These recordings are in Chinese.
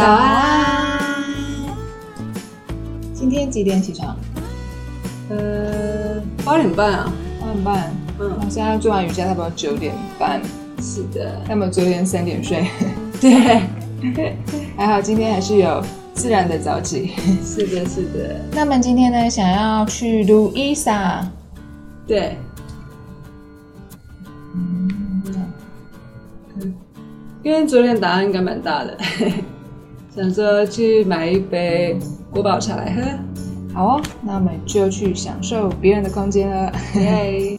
早安。今天几点起床？呃，八点半啊。八点半。嗯，我现在做完瑜伽，差不多九点半。是的。那么昨天三点睡。对。还好今天还是有自然的早起。是的，是的。那么今天呢，想要去路易莎。对。因为昨天答案应该蛮大的，想着去买一杯国宝茶来喝。好哦，那我们就去享受别人的空间了。耶！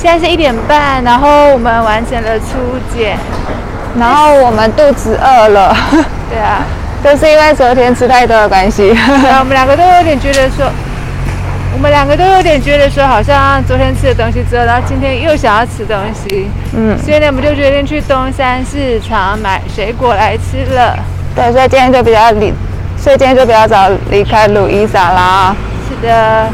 现在是一点半，然后我们完成了初检，然后我们肚子饿了。对啊，都是因为昨天吃太多的关系。对啊，我们两个都有点觉得说，我们两个都有点觉得说，好像昨天吃的东西之后，然后今天又想要吃东西。嗯，所以呢，我们就决定去东山市场买水果来吃了。对，所以今天就比较离，所以今天就比较早离开鲁伊莎啦。是的。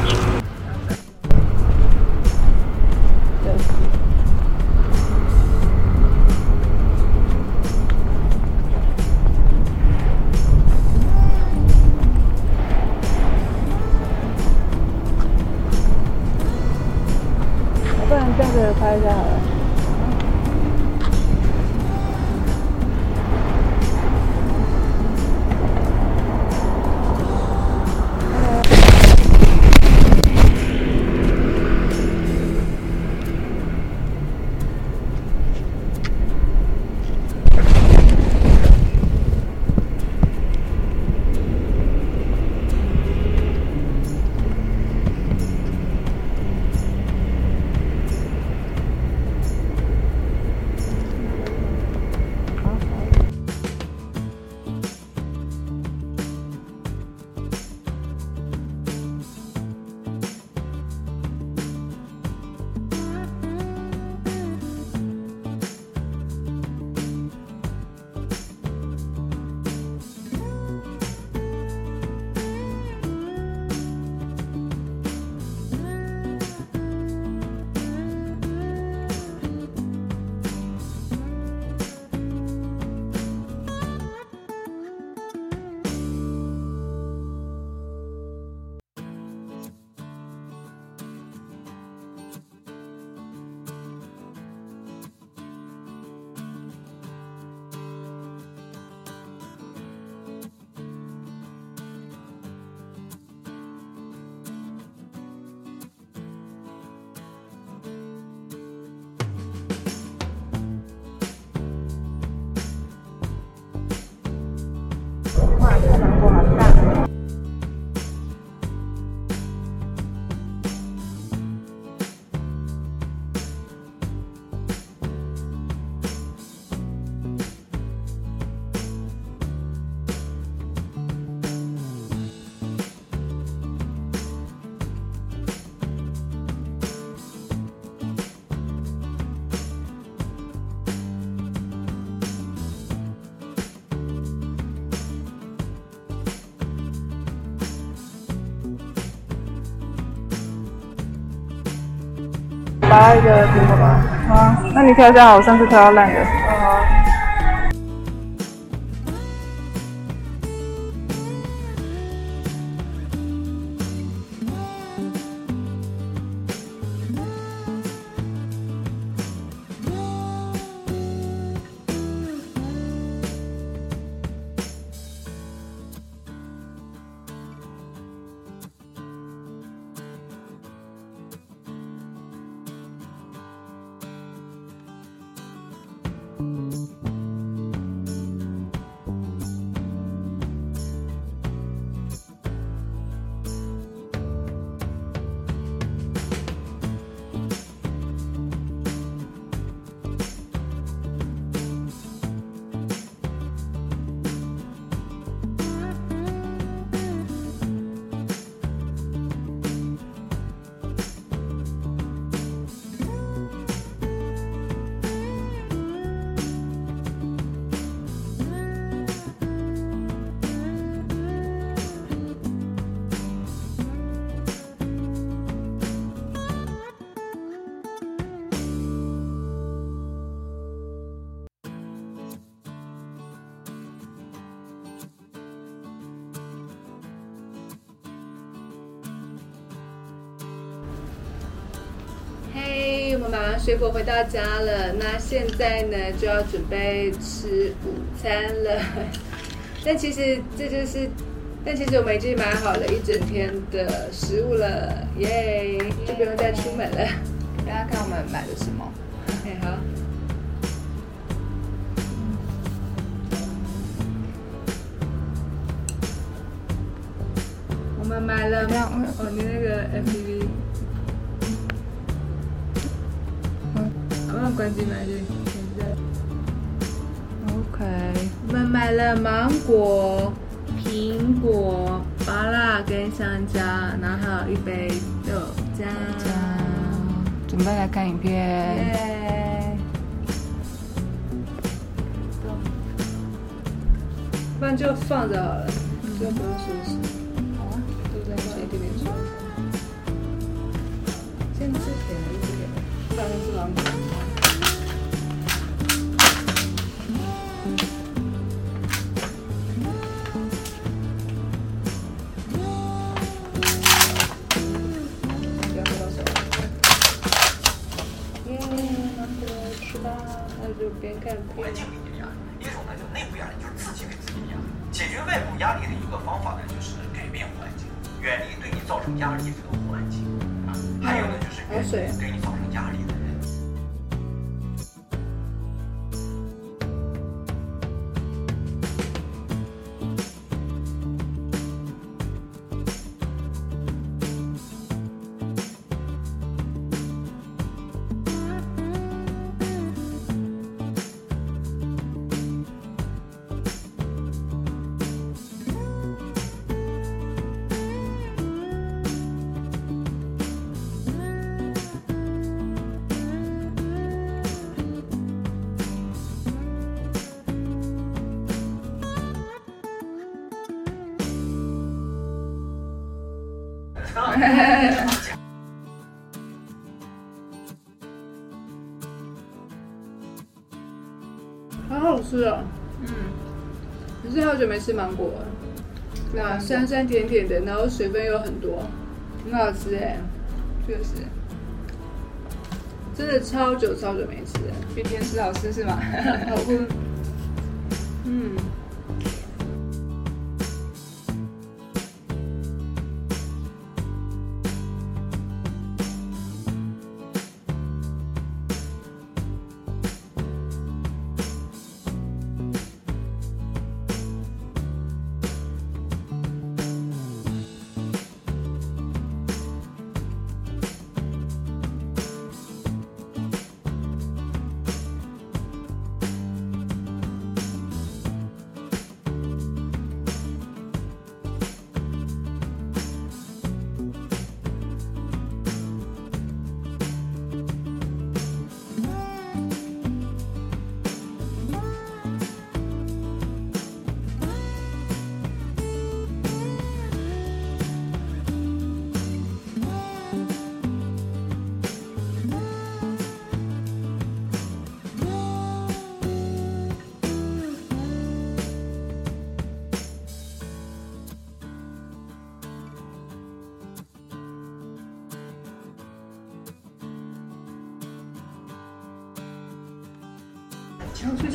一个苹果吧。啊，那你挑一下，我上次挑到烂的。水果回到家了，那现在呢就要准备吃午餐了。但其实这就是，但其实我们已经买好了一整天的食物了，耶，就不用再出门了。大家看我们买的什么？嘿，好。我们买了哦，你那个 FPV，嗯关机买去。现在 OK，我们买了芒果、苹果、芭乐跟香蕉，然后还有一杯豆浆。准备来看影片。耶！不然就放着好了，就不用收拾。好啊，都在放一点点水。先吃甜的，一点点。不然是芒就边看边环境力的压力，一种呢就内部压力，就是自己给自己压力。解决外部压力的一个方法呢，就是改变环境，远离对你造成压力的这个环境啊。还有呢，就是远离对你造成久没吃芒果了。对啊，酸酸甜甜的，然后水分又很多，很好吃哎，确实，真的超久超久没吃了，比甜食好吃是吗？好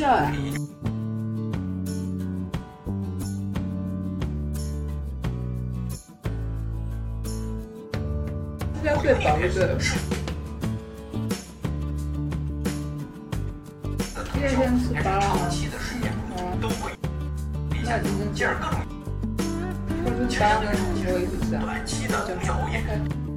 想睡觉哎。是要睡饱就对了。胶，还是长期的睡眠不足，都会影响进而各种。其实这种短期的通宵熬夜。我觉得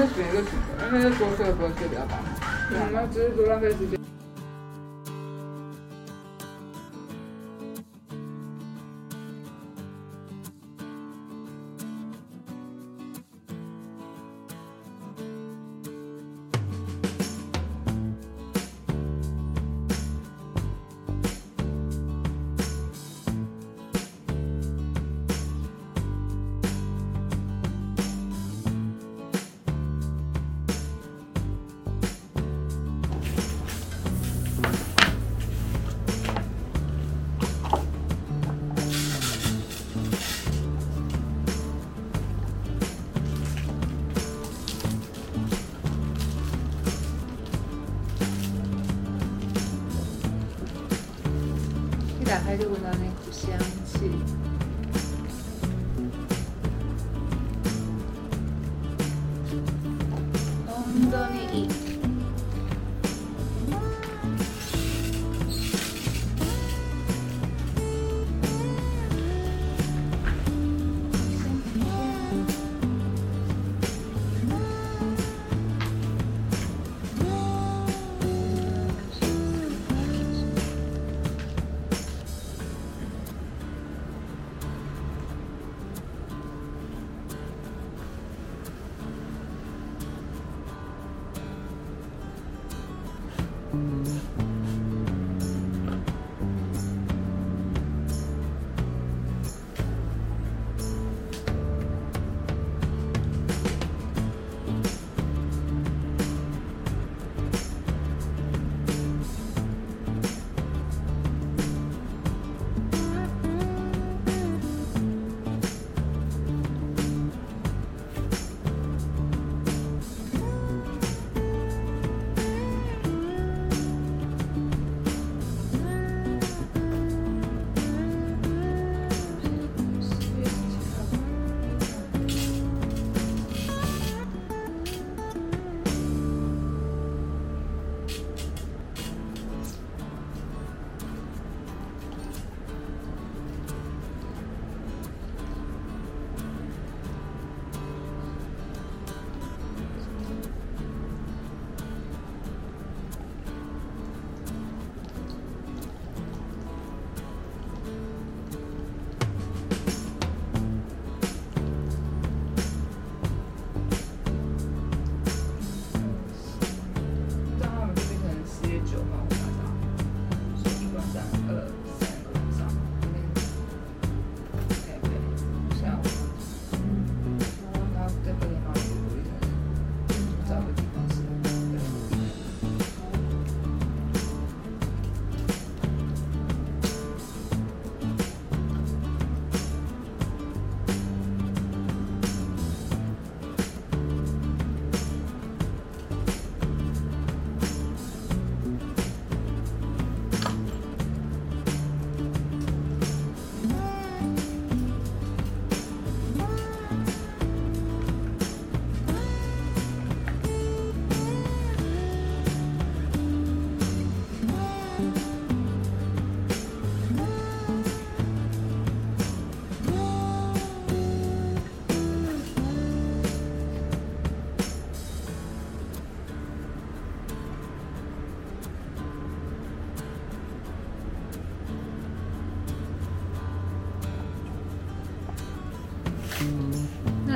他选一个选择，因为多睡不会睡比较好。嗯，那只是多浪费时间。打开就闻到那股香气。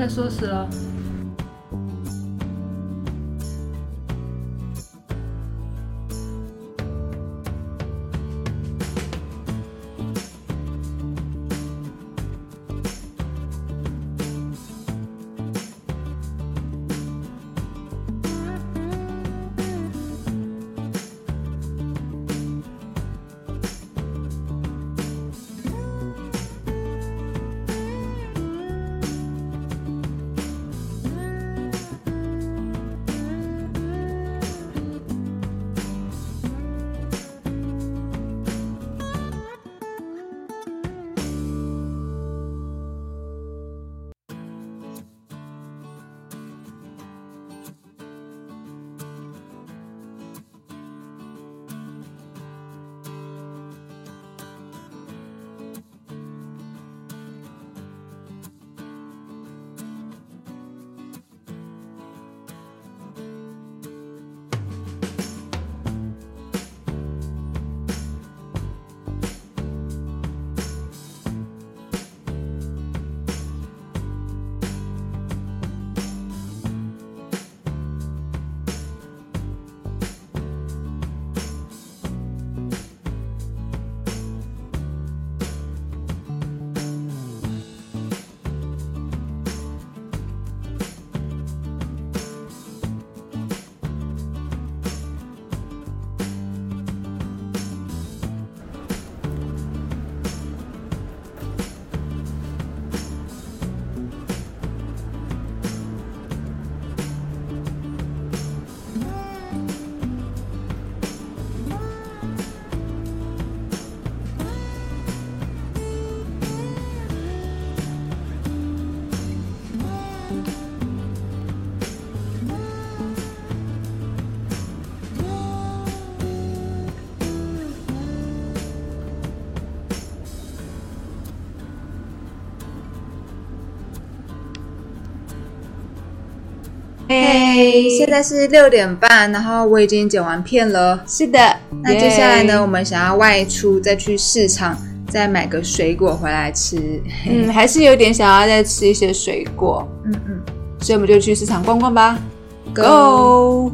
那来说死了。嘿，现在是六点半，然后我已经剪完片了。是的，那接下来呢，我们想要外出，再去市场，再买个水果回来吃。嗯，还是有点想要再吃一些水果，嗯嗯所以我们就去市场逛逛吧。，Go！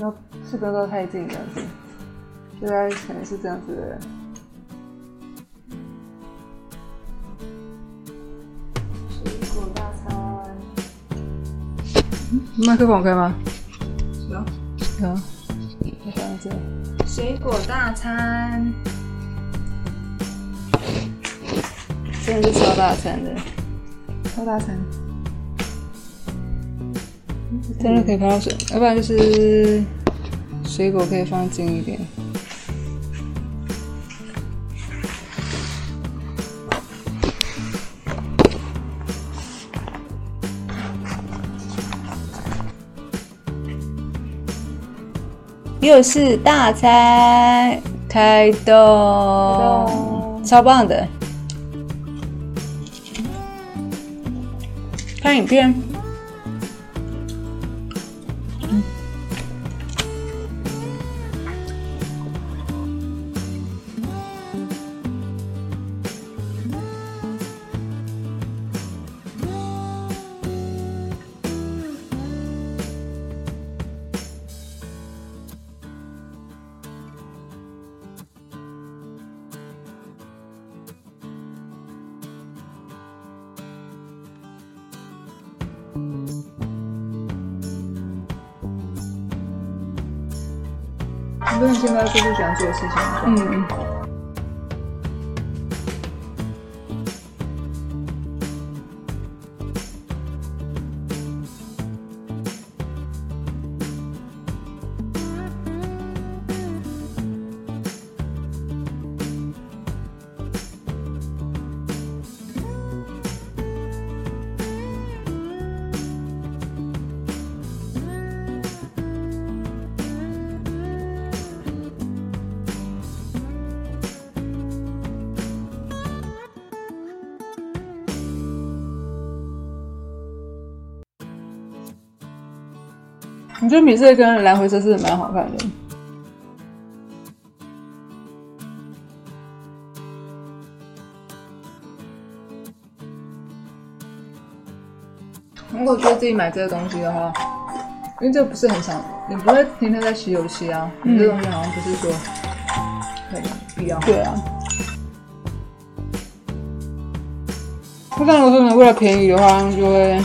然后是不要靠太近这样子，大概可能是这样子的人。水果大餐，麦克风可以吗？有有，我放在这。水果大餐，真的是超大餐的，超大餐。真的可以放到水，要不然就是水果可以放近一点。又是大餐，开动，超棒的。看影片，不能现在做出想做的事情。嗯，觉得米色跟蓝灰色是蛮好看的。如果觉得自己买这个东西的话，因为这不是很常，你不会天天在洗油漆啊，你这东西好像不是说很必要。对啊。那但如果说你为了便宜的话，就会，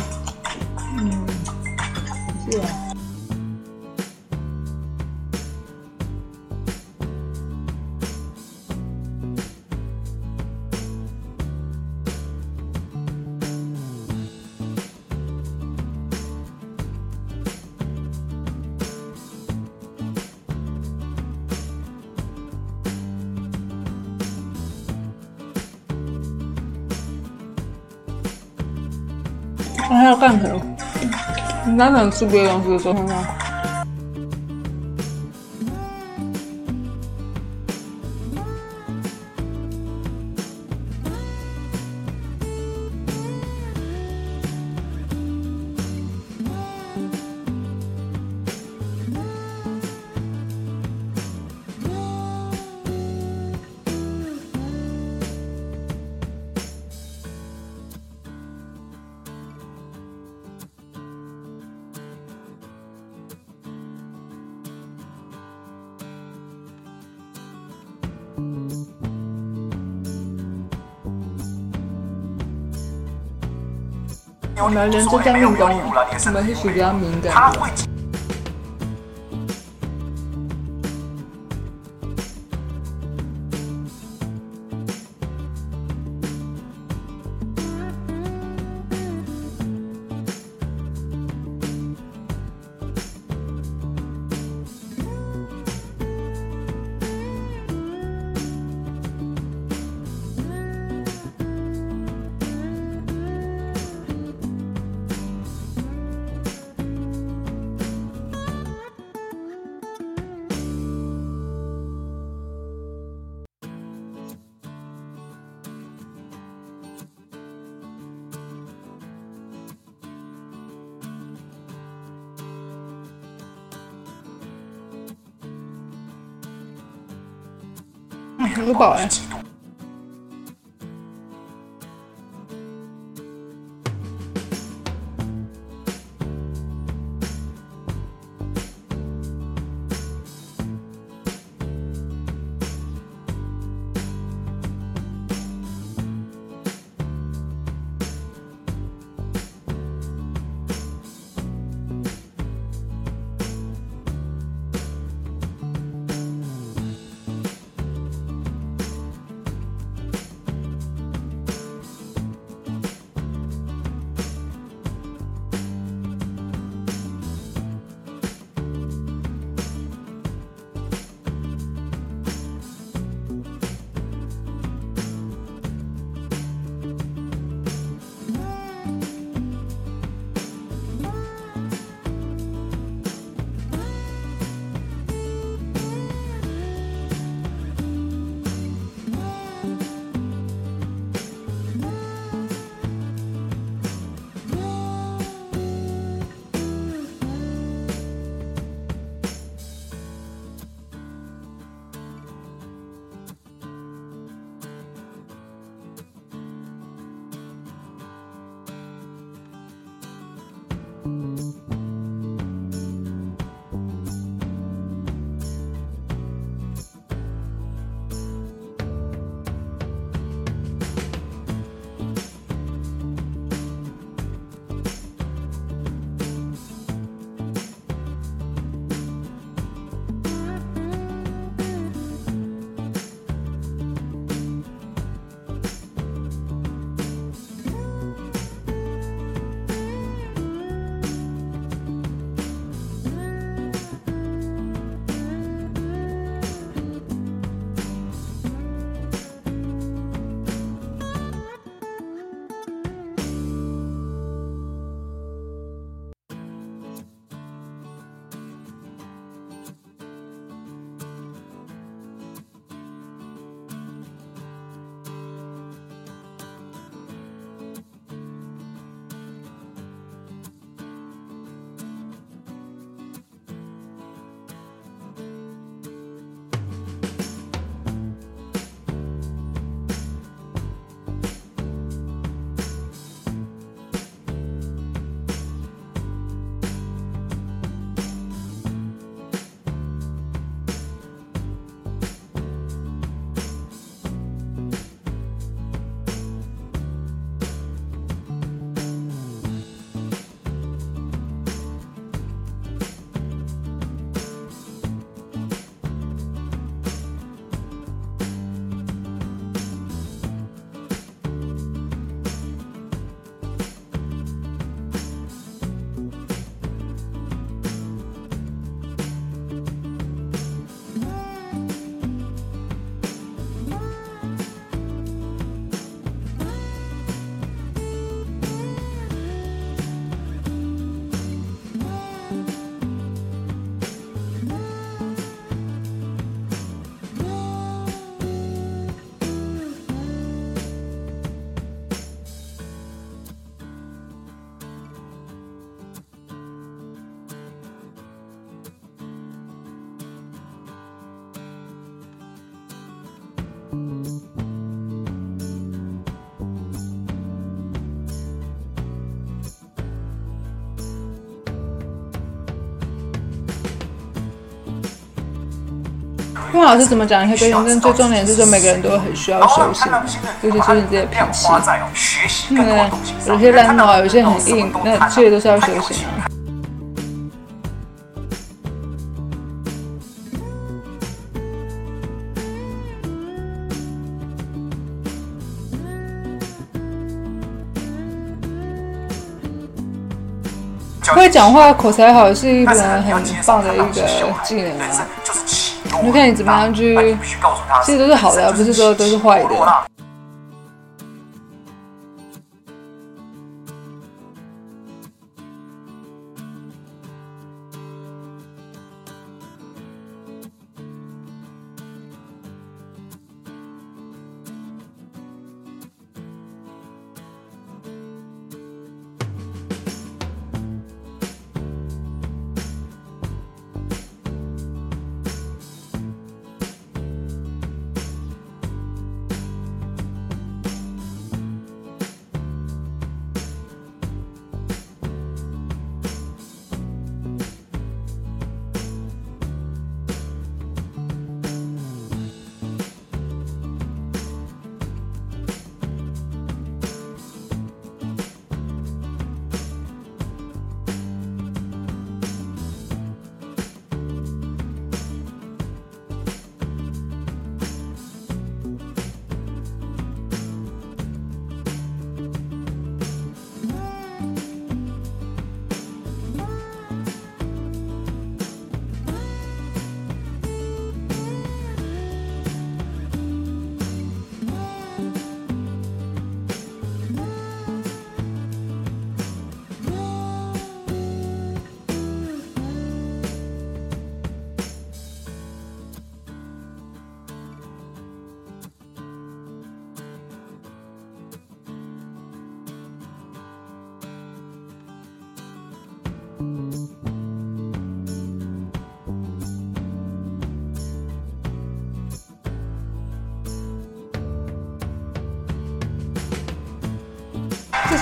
你单纯吃别的东西的时候，看看。我们人就这样运动了，我们是属于比较敏感的。不饱哎。因为老师怎么讲一些东西，但最重点是说每个人都很需要休息，尤其是你自己的脾气。因为有些懒惰，有些很硬，那这些都是要休息啊。会讲话、口才好是一个很棒的一个技能啊！你看你怎么样去，其实都是好的，不是说都是坏的。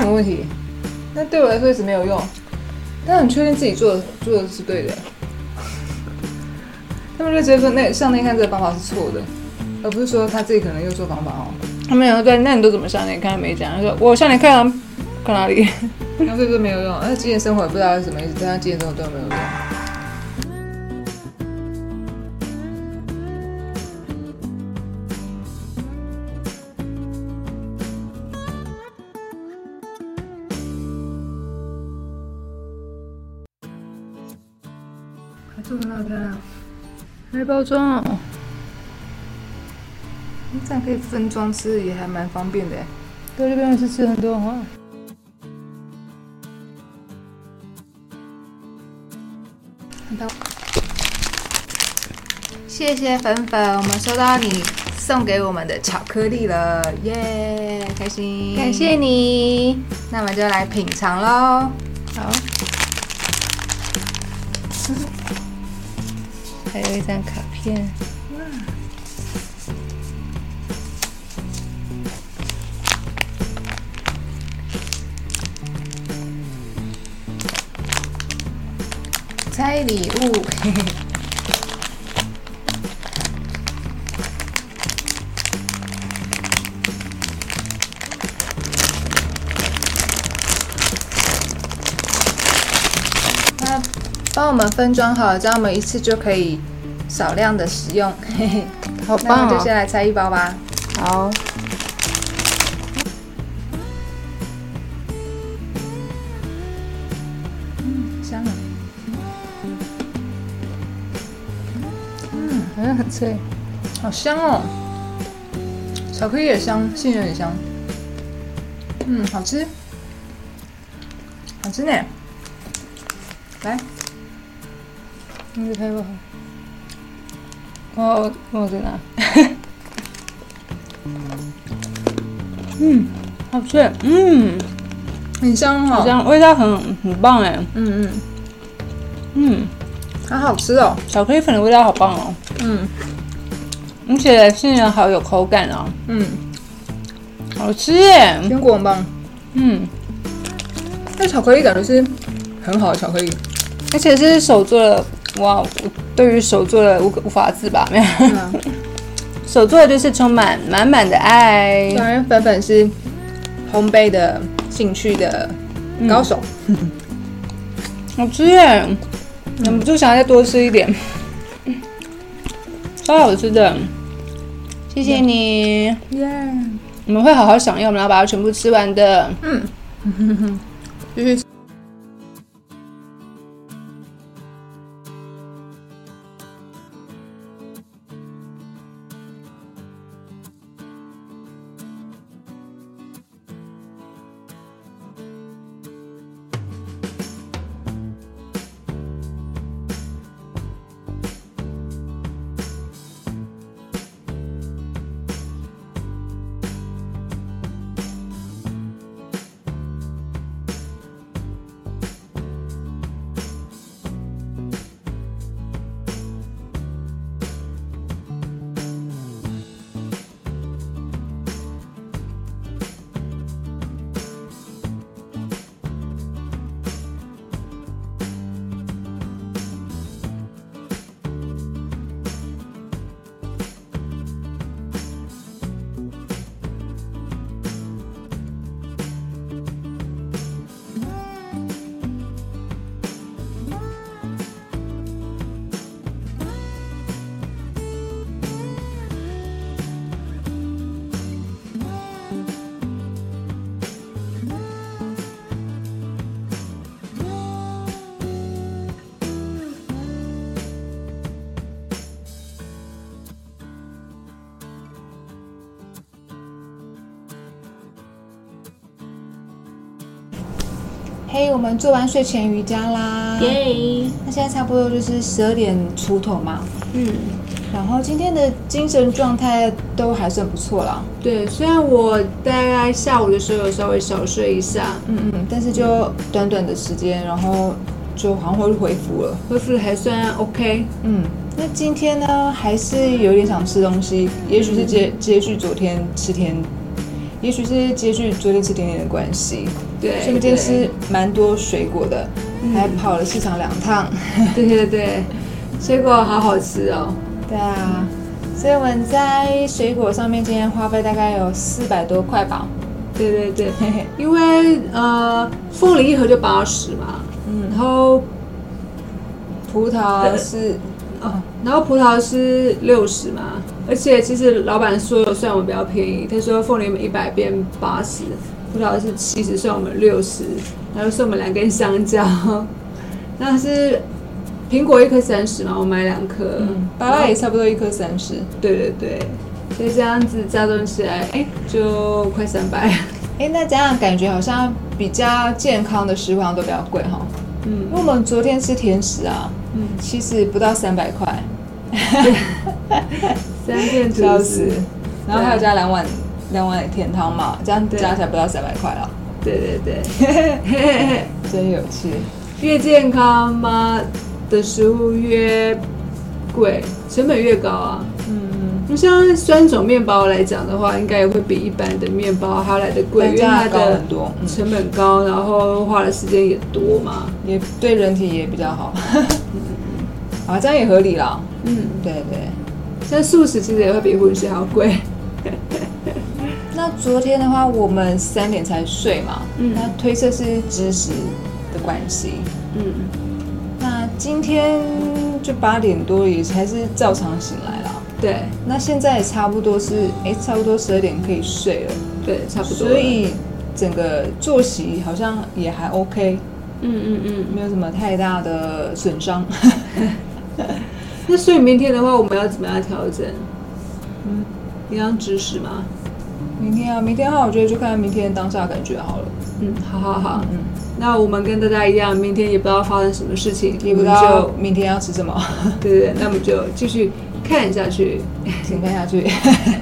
什么问题？那对我来说一直没有用，但很确定自己做的做的是对的。他们就直接说那上内看这个方法是错的，而不是说他自己可能用错方法哦。他们有对，那你都怎么向内看？没讲，他说我向内看看哪里？那这个没有用，那今天生活也不知道是什么意思，但他今天生活都没有用。还包装哦，这样可以分装吃，也还蛮方便的。在这边也是吃很多哈。谢谢粉粉，我们收到你送给我们的巧克力了，耶，开心！感谢你，那我们就来品尝喽。好。还有一张卡片。拆礼物。嘿嘿帮我们分装好，这样我们一次就可以少量的食用，嘿嘿，好棒就先来拆一包吧。好。嗯，香啊。嗯，好像很脆，好香哦。巧克力也香，杏仁也香。嗯，好吃，好吃呢。来。你拍不好，我我在哪？嗯，好吃，嗯，很香哦，香，味道很很棒哎，嗯嗯。嗯，好好吃哦，巧克力粉的味道好棒哦，嗯，而且杏仁好有口感哦，嗯，好吃耶，坚果很棒，嗯，那巧克力感觉是很好的巧克力，而且是手做的。哇，对于手做的无无法自拔，没有。嗯，手做的就是充满满满的爱。当然粉粉是烘焙的兴趣的高手。好吃耶！忍不住想要再多吃一点，超好吃的。谢谢你，耶，我们会好好享用，我们要把它全部吃完的。嗯继续吃。嘿，我们做完睡前瑜伽啦。耶！那现在差不多就是十二点出头嘛。嗯，然后今天的精神状态都还算不错啦。对，虽然我大概下午的时候有稍微小睡一下，嗯嗯，但是就短短的时间，然后就好像会恢复了。恢复的还算 OK。嗯，那今天呢，还是有点想吃东西，也许是接接续昨天吃甜，也许是接续昨天吃甜点的关系。对，所以今天吃蛮多水果的，还跑了市场两趟。对对对，水果好好吃哦。对啊，所以我们在水果上面今天花费大概有四百多块吧。对对对，因为呃，凤梨一盒就八十嘛，嗯，然后葡萄是哦，然后葡萄是六十嘛，而且其实老板说算我们比较便宜，他说凤梨一百变八十，葡萄是七十算我们六十，然后送我们两根香蕉，那是苹果一颗三十嘛，我买两颗，嗯，芭乐也差不多一颗三十。对对对，所以这样子加总起来，哎，就快三百。哎，那这样感觉好像比较健康的食物好像都比较贵哈。嗯因为我们昨天吃甜食啊，嗯，其实不到三百块，三片吐笑死司。。然后还有加两碗两碗甜汤嘛，这样对加起来不到三百块了，对对对，真有趣。越健康嘛的食物越贵，成本越高啊。嗯，就像酸种面包来讲的话，应该也会比一般的面包还要来的贵，因为它单价高的很多，嗯，成本高，然后花的时间也多嘛。也对人体也比较好。啊，这样也合理啦。嗯，对对。像素食其实也会比荤食还要贵。那昨天的话，我们三点才睡嘛，嗯那推测是知识的关系。嗯，那今天就八点多也还是照常醒来了。对那现在也差不多是，哎，差不多十二点可以睡了，对，差不多。所以整个作息好像也还 OK，嗯嗯嗯。没有什么太大的损伤。那所以明天的话，我们要怎么样调整？嗯，一样知识吗？明天啊，明天的话，我觉得就看明天当下感觉好了。嗯，好好好。嗯，那我们跟大家一样，明天也不知道发生什么事情，也不知道就明天要吃什么，对对对，那我们就继续看下去，请看下去。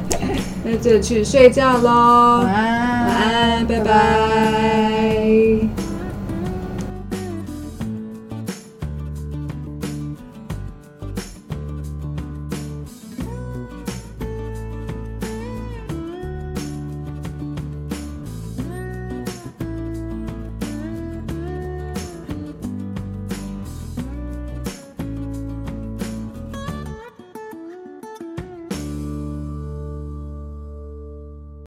那就去睡觉喽。晚安，晚安，拜拜